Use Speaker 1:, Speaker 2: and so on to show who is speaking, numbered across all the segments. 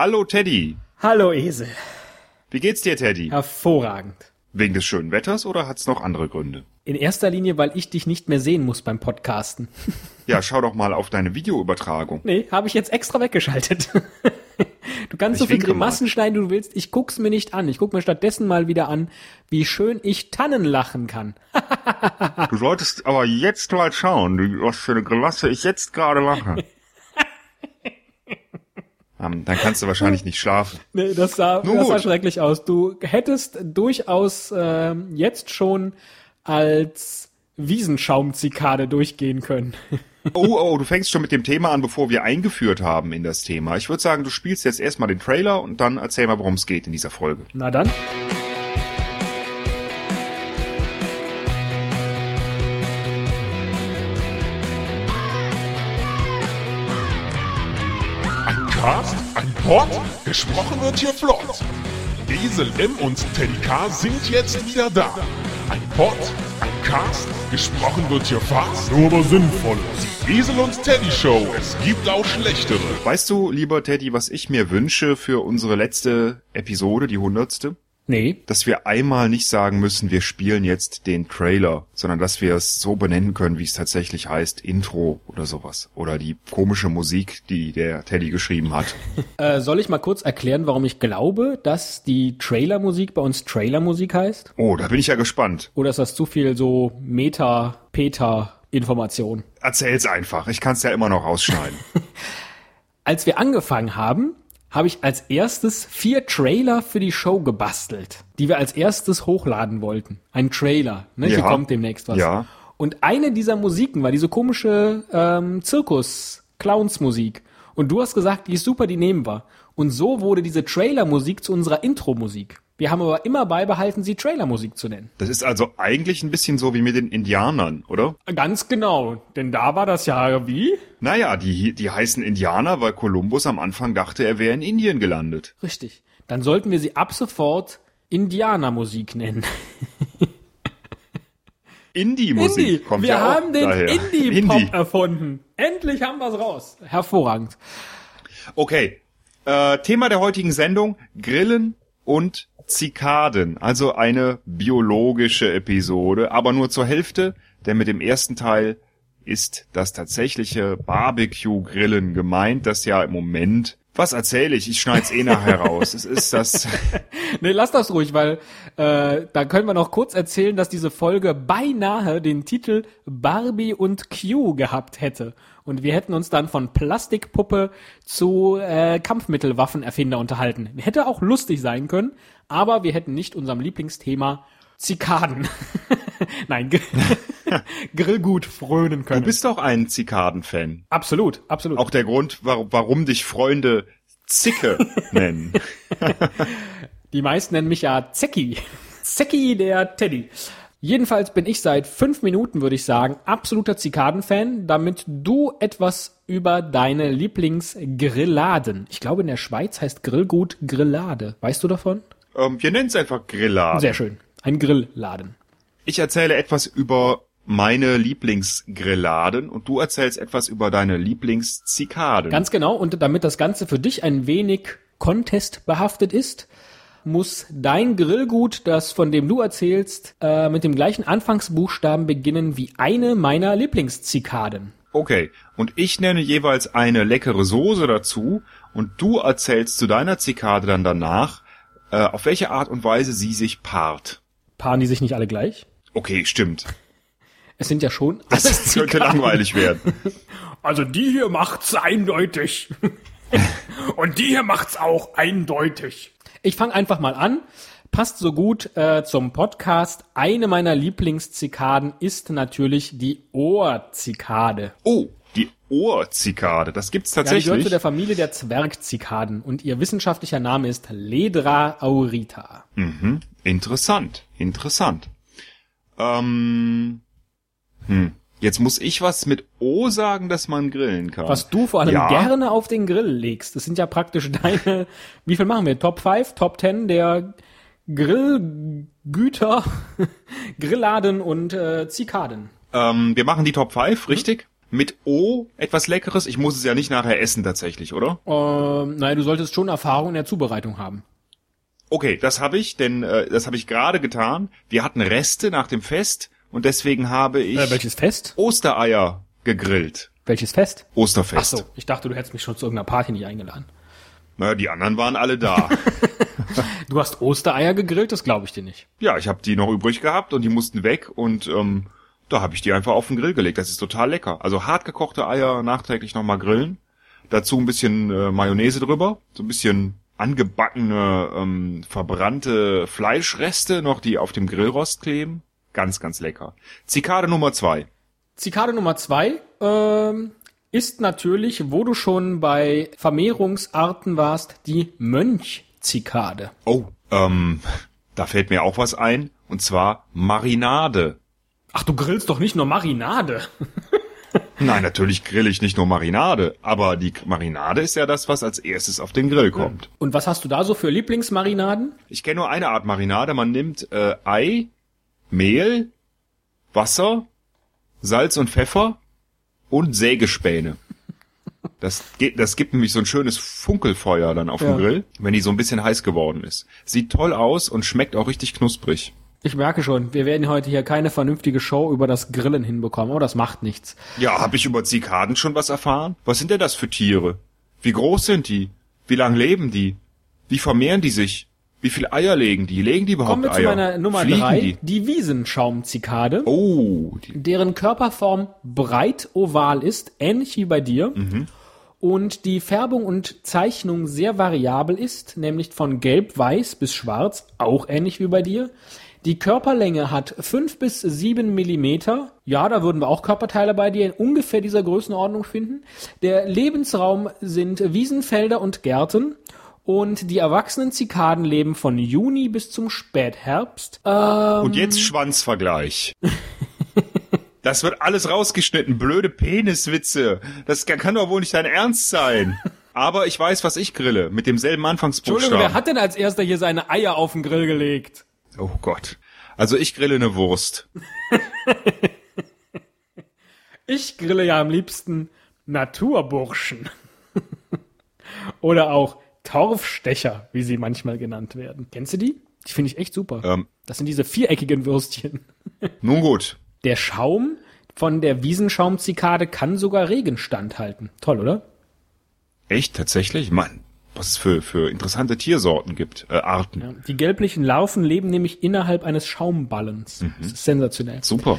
Speaker 1: Hallo Teddy.
Speaker 2: Hallo Esel.
Speaker 1: Wie geht's dir, Teddy?
Speaker 2: Hervorragend.
Speaker 1: Wegen des schönen Wetters oder hat's noch andere Gründe?
Speaker 2: In erster Linie, weil ich dich nicht mehr sehen muss beim Podcasten.
Speaker 1: Ja, schau doch mal auf deine Videoübertragung.
Speaker 2: Nee, habe ich jetzt extra weggeschaltet. Du kannst
Speaker 1: Ich
Speaker 2: so viel
Speaker 1: mal.
Speaker 2: Grimassen schneiden, du willst. Ich guck's mir nicht an. Ich guck mir stattdessen mal wieder an, wie schön ich Tannen lachen kann.
Speaker 1: Du solltest aber jetzt mal schauen, was für eine Grimasse ich jetzt gerade mache. Ähm, Dann kannst du wahrscheinlich nicht schlafen.
Speaker 2: Nee, das sah,
Speaker 1: Nun
Speaker 2: das sah schrecklich aus. Du hättest durchaus ähm, jetzt schon als Wiesenschaumzikade durchgehen können.
Speaker 1: Oh, oh, du fängst schon mit dem Thema an, bevor wir eingeführt haben in das Thema. Ich würde sagen, du spielst jetzt erstmal den Trailer und dann erzähl mal, worum es geht in dieser Folge.
Speaker 2: Na dann.
Speaker 3: Pod, gesprochen wird hier flott. Esel M und Teddy K sind jetzt wieder da. Ein Pod, ein Cast, gesprochen wird hier fast, nur aber sinnvoll. Esel und Teddy Show, es gibt auch schlechtere.
Speaker 1: Weißt du, lieber Teddy, was ich mir wünsche für unsere letzte Episode, die hundertste?
Speaker 2: Nee.
Speaker 1: Dass wir einmal nicht sagen müssen, wir spielen jetzt den Trailer, sondern dass wir es so benennen können, wie es tatsächlich heißt, Intro oder sowas. Oder die komische Musik, die der Teddy geschrieben hat.
Speaker 2: Äh, soll ich mal kurz erklären, warum ich glaube, dass die Trailermusik bei uns Trailermusik heißt?
Speaker 1: Oh, da bin ich ja gespannt.
Speaker 2: Oder ist das zu viel so Meta, Peta Information?
Speaker 1: Erzähl's einfach. Ich kann's ja immer noch rausschneiden.
Speaker 2: Als wir angefangen haben, habe ich als erstes vier Trailer für die Show gebastelt, die wir als erstes hochladen wollten. Ein Trailer, ne? Hier
Speaker 1: Ja.
Speaker 2: kommt demnächst was.
Speaker 1: Ja.
Speaker 2: Und eine dieser Musiken war diese komische ähm, Zirkus-Clowns-Musik. Und du hast gesagt, die ist super, die nehmen wir. Und so wurde diese Trailer-Musik zu unserer Intro-Musik. Wir haben aber immer beibehalten, sie Trailer-Musik zu nennen.
Speaker 1: Das ist also eigentlich ein bisschen so wie mit den Indianern, oder?
Speaker 2: Ganz genau, denn da war das ja wie?
Speaker 1: Naja, die, die heißen Indianer, weil Kolumbus am Anfang dachte, er wäre in Indien gelandet.
Speaker 2: Richtig. Dann sollten wir sie ab sofort Indianermusik nennen.
Speaker 1: Indie-Musik
Speaker 2: Indie.
Speaker 1: kommt
Speaker 2: wir
Speaker 1: ja auch
Speaker 2: haben den
Speaker 1: daher.
Speaker 2: Indie-Pop
Speaker 1: Indie.
Speaker 2: erfunden. Endlich haben wir es raus. Hervorragend.
Speaker 1: Okay. Äh, Thema der heutigen Sendung, Grillen und Zikaden. Also eine biologische Episode, aber nur zur Hälfte, denn mit dem ersten Teil ist das tatsächliche Barbecue-Grillen gemeint, das ja im Moment... Was erzähle ich? Ich schneid's eh nachher raus. Es ist das...
Speaker 2: Nee, lass das ruhig, weil äh, da können wir noch kurz erzählen, dass diese Folge beinahe den Titel Barbie und Q gehabt hätte. Und wir hätten uns dann von Plastikpuppe zu äh, Kampfmittelwaffenerfinder unterhalten. Hätte auch lustig sein können, aber wir hätten nicht unserem Lieblingsthema Zikaden. Nein, Grillgut frönen können.
Speaker 1: Du bist doch ein Zikaden-Fan.
Speaker 2: absolut, absolut.
Speaker 1: Auch der Grund, war, warum dich Freunde Zicke nennen.
Speaker 2: Die meisten nennen mich ja Zecki. Zecki der Teddy. Jedenfalls bin ich seit fünf Minuten, würde ich sagen, absoluter Zikaden-Fan, damit du etwas über deine Lieblingsgrilladen. Ich glaube, in der Schweiz heißt Grillgut Grillade. Weißt du davon?
Speaker 1: ähm, wir nennen es einfach Grillladen.
Speaker 2: Sehr schön. Ein Grillladen.
Speaker 1: Ich erzähle etwas über meine Lieblingsgrilladen und du erzählst etwas über deine Lieblingszikaden.
Speaker 2: Ganz genau. Und damit das Ganze für dich ein wenig contestbehaftet ist, muss dein Grillgut, das von dem du erzählst, äh, mit dem gleichen Anfangsbuchstaben beginnen wie eine meiner Lieblingszikaden.
Speaker 1: okay, und ich nenne jeweils eine leckere Soße dazu und du erzählst zu deiner Zikade dann danach, äh, auf welche Art und Weise sie sich paart.
Speaker 2: Paaren die sich nicht alle gleich?
Speaker 1: Okay, stimmt.
Speaker 2: Es sind ja schon
Speaker 1: Das
Speaker 2: alles
Speaker 1: könnte
Speaker 2: Zikaden.
Speaker 1: langweilig werden.
Speaker 2: Also die hier macht's eindeutig. Und die hier macht's auch eindeutig. Ich fange einfach mal an. Passt so gut äh, zum Podcast. Eine meiner Lieblingszikaden ist natürlich die Ohrzikade.
Speaker 1: Oh, die Ohrzikade, das gibt's
Speaker 2: Ja, die gehört
Speaker 1: tatsächlich.
Speaker 2: zu der Familie der Zwergzikaden und ihr wissenschaftlicher Name ist Ledra aurita.
Speaker 1: Mhm. Interessant, interessant. Ähm, hm. Jetzt muss ich was mit O sagen, dass man grillen kann.
Speaker 2: Was du vor allem
Speaker 1: Ja.
Speaker 2: gerne auf den Grill legst. Das sind ja praktisch deine, wie viel machen wir? Top 5, Top 10 der Grillgüter, Grillladen und äh, Zikaden.
Speaker 1: Ähm, wir machen die Top 5, richtig? mit O etwas Leckeres? Ich muss es ja nicht nachher essen tatsächlich, oder?
Speaker 2: Ähm, naja, du solltest schon Erfahrung in der Zubereitung haben.
Speaker 1: Okay, das habe ich, denn äh, das habe ich gerade getan. Wir hatten Reste nach dem Fest und deswegen habe ich
Speaker 2: Äh, welches Fest?
Speaker 1: Ostereier gegrillt.
Speaker 2: Welches Fest?
Speaker 1: Osterfest.
Speaker 2: Ach so, ich dachte, du hättest mich schon zu irgendeiner Party nicht eingeladen.
Speaker 1: Naja, die anderen waren alle da.
Speaker 2: Du hast Ostereier gegrillt, das glaube ich dir nicht.
Speaker 1: ja, ich habe die noch übrig gehabt und die mussten weg und ähm, da habe ich die einfach auf den Grill gelegt. Das ist total lecker. Also hart gekochte Eier nachträglich nochmal grillen. Dazu ein bisschen äh, Mayonnaise drüber, so ein bisschen angebackene, ähm, verbrannte Fleischreste noch, die auf dem Grillrost kleben. Ganz, ganz lecker. Zikade Nummer zwei.
Speaker 2: Zikade Nummer zwei ähm, ist natürlich, wo du schon bei Vermehrungsarten warst, die Mönchzikade.
Speaker 1: Oh, ähm, da fällt mir auch was ein. Und zwar Marinade.
Speaker 2: Ach, du grillst doch nicht nur Marinade.
Speaker 1: Nein, natürlich grill ich nicht nur Marinade, aber die Marinade ist ja das, was als erstes auf den Grill kommt.
Speaker 2: Und was hast du da so für Lieblingsmarinaden?
Speaker 1: Ich kenne nur eine Art Marinade. Man nimmt äh, Ei, Mehl, Wasser, Salz und Pfeffer und Sägespäne. Das, geht, das gibt nämlich so ein schönes Funkelfeuer dann auf
Speaker 2: Ja.
Speaker 1: dem Grill, wenn die so ein bisschen heiß geworden ist. Sieht toll aus und schmeckt auch richtig knusprig.
Speaker 2: Ich merke schon, wir werden heute hier keine vernünftige Show über das Grillen hinbekommen, aber das macht nichts.
Speaker 1: Ja, habe ich über Zikaden schon was erfahren? Was sind denn das für Tiere? Wie groß sind die? Wie lang leben die? Wie vermehren die sich? Wie viel Eier legen die? Legen die überhaupt
Speaker 2: Kommen wir
Speaker 1: Eier?
Speaker 2: zu meiner Nummer
Speaker 1: Fliegen
Speaker 2: drei,
Speaker 1: Die?
Speaker 2: die Wiesenschaumzikade.
Speaker 1: Oh, die,
Speaker 2: deren Körperform breit oval ist, ähnlich wie bei dir. Und die Färbung und Zeichnung sehr variabel ist, nämlich von gelb-weiß bis schwarz, auch ähnlich wie bei dir. Die Körperlänge hat fünf bis sieben Millimeter. Ja, da würden wir auch Körperteile bei dir in ungefähr dieser Größenordnung finden. Der Lebensraum sind Wiesenfelder und Gärten. Und die erwachsenen Zikaden leben von Juni bis zum Spätherbst. Ähm,
Speaker 1: Und jetzt Schwanzvergleich. Das wird alles rausgeschnitten. Blöde Peniswitze. Das kann doch wohl nicht dein Ernst sein. Aber ich weiß, was ich grille. Mit demselben
Speaker 2: Entschuldigung,
Speaker 1: Anfangsbuchstaben.
Speaker 2: wer hat denn als erster hier seine Eier auf den Grill gelegt?
Speaker 1: oh Gott. Also ich grille eine Wurst.
Speaker 2: Ich grille ja am liebsten Naturburschen. Oder auch Torfstecher, wie sie manchmal genannt werden. Kennst du die? Die finde ich echt super.
Speaker 1: Ähm,
Speaker 2: Das sind diese viereckigen Würstchen.
Speaker 1: nun gut.
Speaker 2: Der Schaum von der Wiesenschaumzikade kann sogar Regen standhalten. Toll, oder?
Speaker 1: Echt? Tatsächlich? Mann, was es für, für interessante Tiersorten gibt, äh, Arten.
Speaker 2: Ja. Die gelblichen Larven leben nämlich innerhalb eines Schaumballens. Das ist sensationell.
Speaker 1: Super.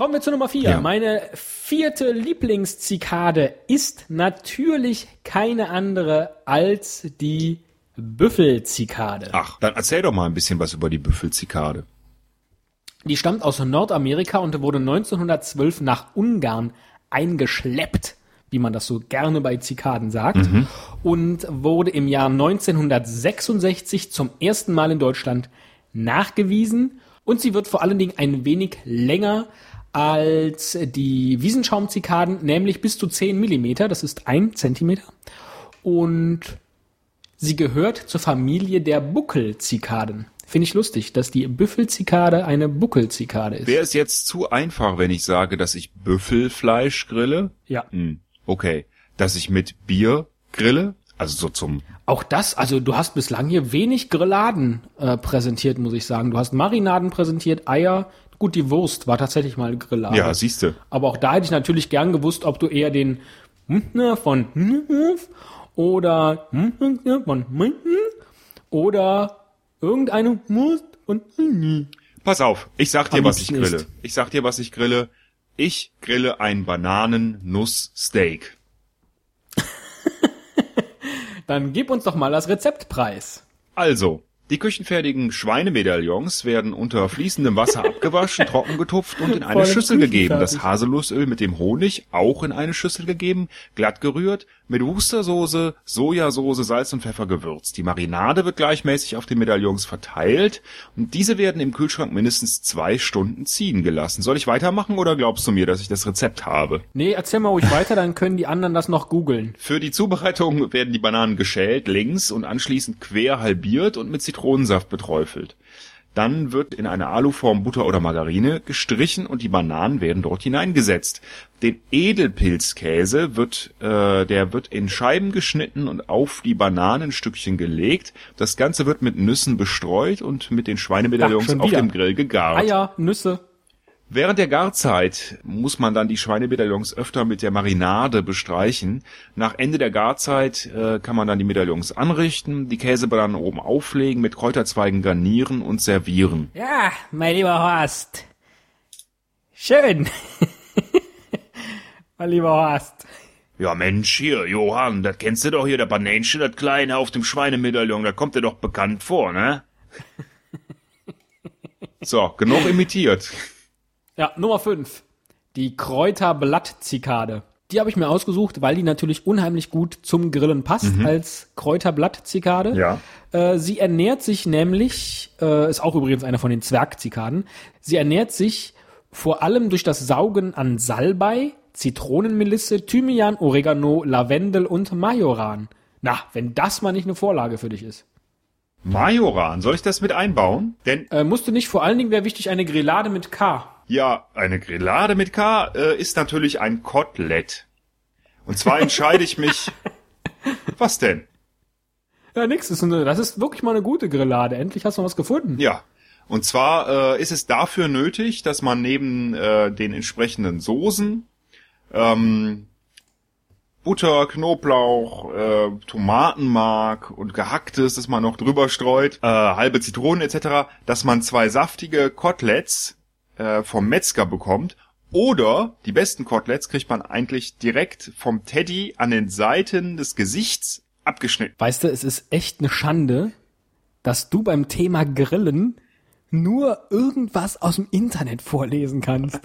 Speaker 2: Kommen wir zu Nummer vier.
Speaker 1: Ja.
Speaker 2: Meine vierte Lieblingszikade ist natürlich keine andere als die Büffelzikade.
Speaker 1: Ach, dann erzähl doch mal ein bisschen was über die Büffelzikade.
Speaker 2: Die stammt aus Nordamerika und wurde 1912 nach Ungarn eingeschleppt, wie man das so gerne bei Zikaden sagt, und wurde im Jahr 1966 zum ersten Mal in Deutschland nachgewiesen. Und sie wird vor allen Dingen ein wenig länger als die Wiesenschaumzikaden, nämlich bis zu 10 Millimeter, das ist ein Zentimeter. Und sie gehört zur Familie der Buckelzikaden. Finde ich lustig, dass die Büffelzikade eine Buckelzikade ist.
Speaker 1: Wäre es jetzt zu einfach, wenn ich sage, dass ich Büffelfleisch grille?
Speaker 2: Ja.
Speaker 1: Hm, okay. Dass ich mit Bier grille? Also so zum
Speaker 2: Auch das, also du hast bislang hier wenig Grilladen äh, präsentiert, muss ich sagen. Du hast Marinaden präsentiert, Eier. Gut, die Wurst war tatsächlich mal Grillade.
Speaker 1: Ja, siehste.
Speaker 2: Aber auch da hätte ich natürlich gern gewusst, ob du eher den von oder von oder irgendeine Wurst und
Speaker 1: Pass auf, ich sag dir, was ich grille.
Speaker 2: ist.
Speaker 1: Ich sag dir, was ich grille. Ich grille ein Bananen-Nuss-Steak.
Speaker 2: dann gib uns doch mal das Rezeptpreis.
Speaker 1: Also, die küchenfertigen Schweinemedaillons werden unter fließendem Wasser abgewaschen, trocken getupft und in eine
Speaker 2: Voll
Speaker 1: Schüssel gegeben. Das Haselnussöl mit dem Honig auch in eine Schüssel gegeben, glatt gerührt, mit Wustersoße, Sojasauce, Salz und Pfeffer gewürzt. Die Marinade wird gleichmäßig auf den Medaillons verteilt und diese werden im Kühlschrank mindestens zwei Stunden ziehen gelassen. Soll ich weitermachen oder glaubst du mir, dass ich das Rezept habe?
Speaker 2: Nee, erzähl mal ruhig weiter, dann können die anderen das noch googeln.
Speaker 1: Für die Zubereitung werden die Bananen geschält, längs und anschließend quer halbiert und mit Zitronensaft beträufelt. Dann wird in einer Aluform Butter oder Margarine gestrichen und die Bananen werden dort hineingesetzt. Den Edelpilzkäse wird, äh, der wird in Scheiben geschnitten und auf die Bananenstückchen gelegt. Das Ganze wird mit Nüssen bestreut und mit den Schweinemedaillons
Speaker 2: Ach,
Speaker 1: auf dem Grill gegart.
Speaker 2: Eier, Nüsse.
Speaker 1: Während der Garzeit muss man dann die Schweinemedaillons öfter mit der Marinade bestreichen. Nach Ende der Garzeit äh, kann man dann die Medaillons anrichten, die Käsebananen oben auflegen, mit Kräuterzweigen garnieren und servieren.
Speaker 2: Ja, mein lieber Horst. Schön. mein lieber Horst.
Speaker 1: Ja Mensch, hier, Johann, das kennst du doch hier, der Banänchen, das kleine auf dem Schweinemedaillon, das kommt dir doch bekannt vor, ne? So, genug imitiert.
Speaker 2: Ja, Nummer 5. Die Kräuterblattzikade. Die habe ich mir ausgesucht, weil die natürlich unheimlich gut zum Grillen passt als Kräuterblattzikade.
Speaker 1: Ja.
Speaker 2: Äh, sie ernährt sich nämlich, äh, ist auch übrigens einer von den Zwergzikaden, sie ernährt sich vor allem durch das Saugen an Salbei, Zitronenmelisse, Thymian, Oregano, Lavendel und Majoran. Na, wenn das mal nicht eine Vorlage für dich ist.
Speaker 1: Majoran, soll ich das mit einbauen? Denn
Speaker 2: Äh, musst du nicht, vor allen Dingen wäre wichtig eine Grillade mit K.
Speaker 1: Ja, eine Grillade mit K äh, ist natürlich ein Kotelett. Und zwar entscheide ich mich. Was denn?
Speaker 2: Ja, nix, ist eine, das ist wirklich mal eine gute Grillade. Endlich hast du was gefunden.
Speaker 1: Ja. Und zwar äh, ist es dafür nötig, dass man neben äh, den entsprechenden Soßen ähm, Butter, Knoblauch, äh, Tomatenmark und gehacktes, das man noch drüber streut, äh, halbe Zitronen etc., dass man zwei saftige Koteletts äh, vom Metzger bekommt. Oder die besten Koteletts kriegt man eigentlich direkt vom Teddy an den Seiten des Gesichts abgeschnitten.
Speaker 2: Weißt du, es ist echt eine Schande, dass du beim Thema Grillen nur irgendwas aus dem Internet vorlesen kannst.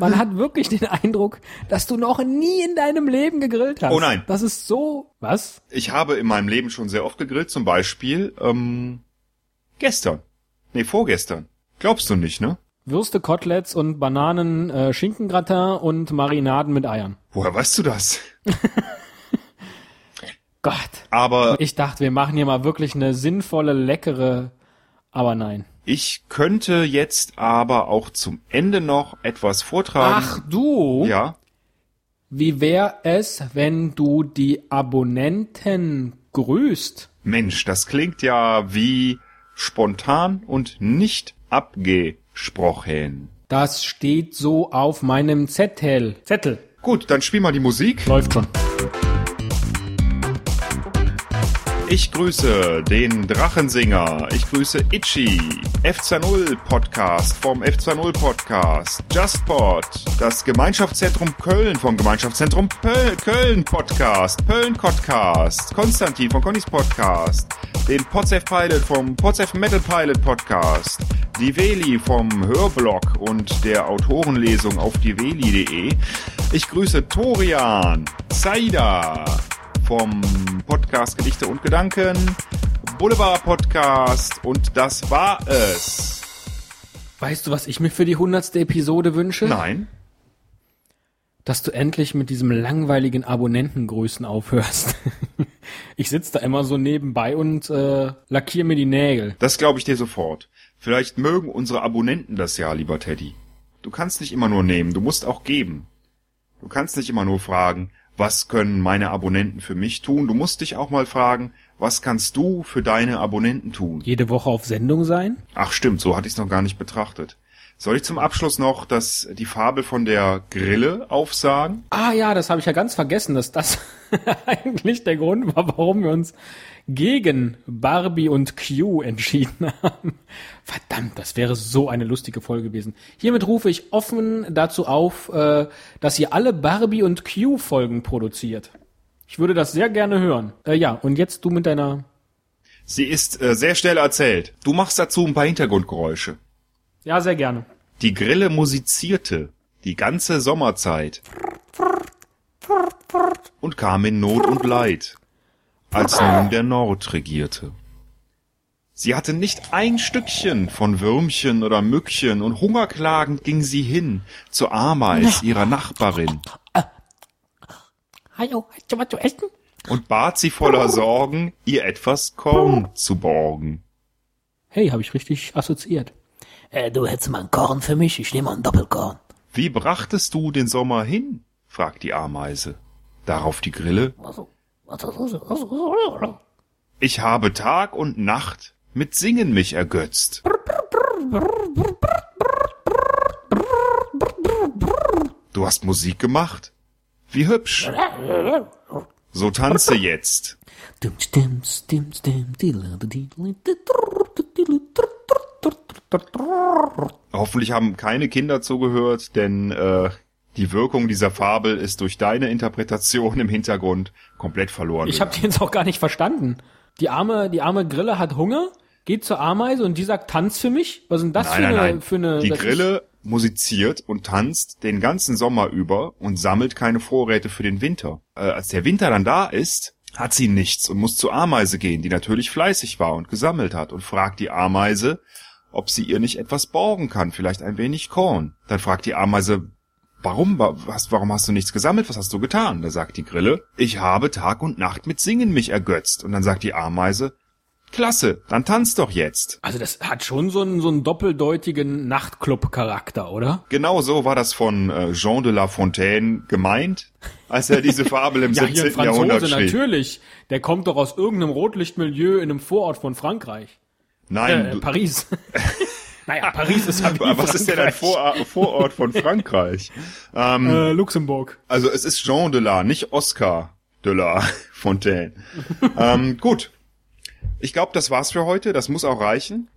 Speaker 2: Man hat wirklich den Eindruck, dass du noch nie in deinem Leben gegrillt hast.
Speaker 1: Oh nein.
Speaker 2: Das ist so. Was?
Speaker 1: Ich habe in meinem Leben schon sehr oft gegrillt, zum Beispiel ähm, gestern. Nee, vorgestern. Glaubst du nicht, ne?
Speaker 2: Würste, Koteletts und Bananen, äh, Schinkengratin und Marinaden mit Eiern.
Speaker 1: Woher weißt du das?
Speaker 2: Gott.
Speaker 1: Aber
Speaker 2: Ich dachte, wir machen hier mal wirklich eine sinnvolle, leckere, aber nein.
Speaker 1: Ich könnte jetzt aber auch zum Ende noch etwas vortragen.
Speaker 2: Ach du?
Speaker 1: Ja.
Speaker 2: Wie wär es, wenn du die Abonnenten grüßt?
Speaker 1: Mensch, das klingt ja wie spontan und nicht abgesprochen.
Speaker 2: Das steht so auf meinem Zettel. Zettel.
Speaker 1: Gut, dann spiel mal die Musik.
Speaker 2: Läuft schon.
Speaker 1: Ich grüße den Drachensinger. Ich grüße Itchy, F20 Podcast vom F20 Podcast, JustPod, das Gemeinschaftszentrum Köln vom Gemeinschaftszentrum Pöl Köln Podcast, Pöln Podcast, Konstantin von Connys Podcast, den Potsef Pilot vom Potsef Metal Pilot Podcast, die Veli vom Hörblog und der Autorenlesung auf dieveli.de. Ich grüße Torian, Zaida, vom Podcast Gedichte und Gedanken, Boulevard Podcast und das war es.
Speaker 2: Weißt du, was ich mir für die hundertste Episode wünsche?
Speaker 1: Nein,
Speaker 2: Dass du endlich mit diesem langweiligen Abonnentengrüßen aufhörst. ich sitze da immer so nebenbei und äh, lackier mir die Nägel.
Speaker 1: das glaube ich dir sofort. Vielleicht mögen unsere Abonnenten das ja, lieber Teddy. Du kannst nicht immer nur nehmen, du musst auch geben. Du kannst nicht immer nur fragen, was können meine Abonnenten für mich tun? Du musst dich auch mal fragen, was kannst du für deine Abonnenten tun?
Speaker 2: Jede Woche auf Sendung sein?
Speaker 1: Ach stimmt, so hatte ich es noch gar nicht betrachtet. Soll ich zum Abschluss noch das, die Fabel von der Grille aufsagen?
Speaker 2: Ah ja, das habe ich ja ganz vergessen, dass das eigentlich der Grund war, warum wir uns gegen Barbie und Q entschieden haben. Verdammt, das wäre so eine lustige Folge gewesen. Hiermit rufe ich offen dazu auf, äh, dass ihr alle Barbie und Q Folgen produziert. Ich würde das sehr gerne hören. Äh, ja, und jetzt du mit deiner.
Speaker 1: Sie ist äh, sehr schnell erzählt. Du machst dazu ein paar Hintergrundgeräusche.
Speaker 2: Ja, sehr gerne.
Speaker 1: Die Grille musizierte die ganze Sommerzeit und kam in Not und Leid, als nun der Nord regierte. Sie hatte nicht ein Stückchen von Würmchen oder Mückchen und hungerklagend ging sie hin zur Ameis ihrer Nachbarin
Speaker 2: Hallo, hast du was zu essen?
Speaker 1: und bat sie voller Sorgen, ihr etwas Korn zu borgen.
Speaker 2: Hey, habe ich richtig assoziiert.
Speaker 4: Äh, du hättest mal ein Korn für mich, ich nehme mal ein Doppelkorn.
Speaker 1: Wie brachtest du den Sommer hin? fragt die Ameise. Darauf die Grille. Ich habe Tag und Nacht mit Singen mich ergötzt. Du hast Musik gemacht? Wie hübsch. So tanze jetzt. Hoffentlich haben keine Kinder zugehört, denn äh, die Wirkung dieser Fabel ist durch deine Interpretation im Hintergrund komplett verloren.
Speaker 2: Ich habe die jetzt auch gar nicht verstanden. Die arme, die arme Grille hat Hunger, geht zur Ameise und die sagt, tanz für mich? Was denn das
Speaker 1: nein,
Speaker 2: für,
Speaker 1: nein,
Speaker 2: eine,
Speaker 1: nein.
Speaker 2: für eine...
Speaker 1: Die Grille musiziert und tanzt den ganzen Sommer über und sammelt keine Vorräte für den Winter. Äh, als der Winter dann da ist, hat sie nichts und muss zur Ameise gehen, die natürlich fleißig war und gesammelt hat und fragt die Ameise, ob sie ihr nicht etwas borgen kann, vielleicht ein wenig Korn. Dann fragt die Ameise, warum, wa- was, warum hast du nichts gesammelt, was hast du getan? Da sagt die Grille, ich habe Tag und Nacht mit Singen mich ergötzt. Und dann sagt die Ameise, klasse, dann tanz doch jetzt.
Speaker 2: Also das hat schon so einen, so einen doppeldeutigen Nachtclub-Charakter, oder?
Speaker 1: Genau so war das von äh, Jean de La Fontaine gemeint, als er diese Fabel im
Speaker 2: Ja, hier ein
Speaker 1: 17. Jahrhundert
Speaker 2: Franzose,
Speaker 1: schrieb.
Speaker 2: natürlich. Der kommt doch aus irgendeinem Rotlichtmilieu in einem Vorort von Frankreich.
Speaker 1: Nein,
Speaker 2: Äh, Paris. naja, Paris ist wie
Speaker 1: aber was ist denn ein. Vor Vorort von Frankreich? ähm,
Speaker 2: Äh, Luxemburg.
Speaker 1: also es ist Jean de La, nicht Oscar de La Fontaine. ähm, gut. Ich glaube, das war's für heute. Das muss auch reichen.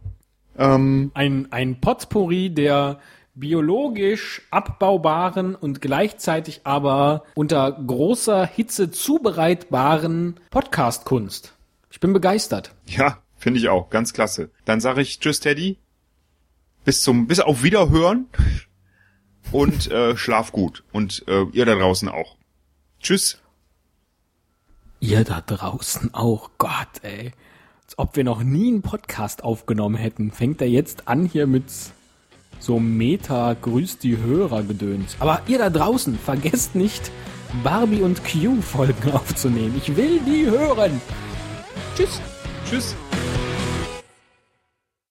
Speaker 1: Ähm,
Speaker 2: Ein, ein Potpourri der biologisch abbaubaren und gleichzeitig aber unter großer Hitze zubereitbaren Podcast-Kunst. Ich bin begeistert.
Speaker 1: ja, finde ich auch. Ganz klasse. Dann sage ich Tschüss, Teddy. Bis zum, bis auf Wiederhören. Und äh, schlaf gut. Und äh, ihr da draußen auch. Tschüss.
Speaker 2: Ihr da draußen auch, Gott, ey. Als ob wir noch nie einen Podcast aufgenommen hätten. Fängt er jetzt an hier mit so Meta grüßt die Hörer gedöns. Aber ihr da draußen, vergesst nicht, Barbie und Q Folgen aufzunehmen. Ich will die hören. Tschüss.
Speaker 1: Tschüss.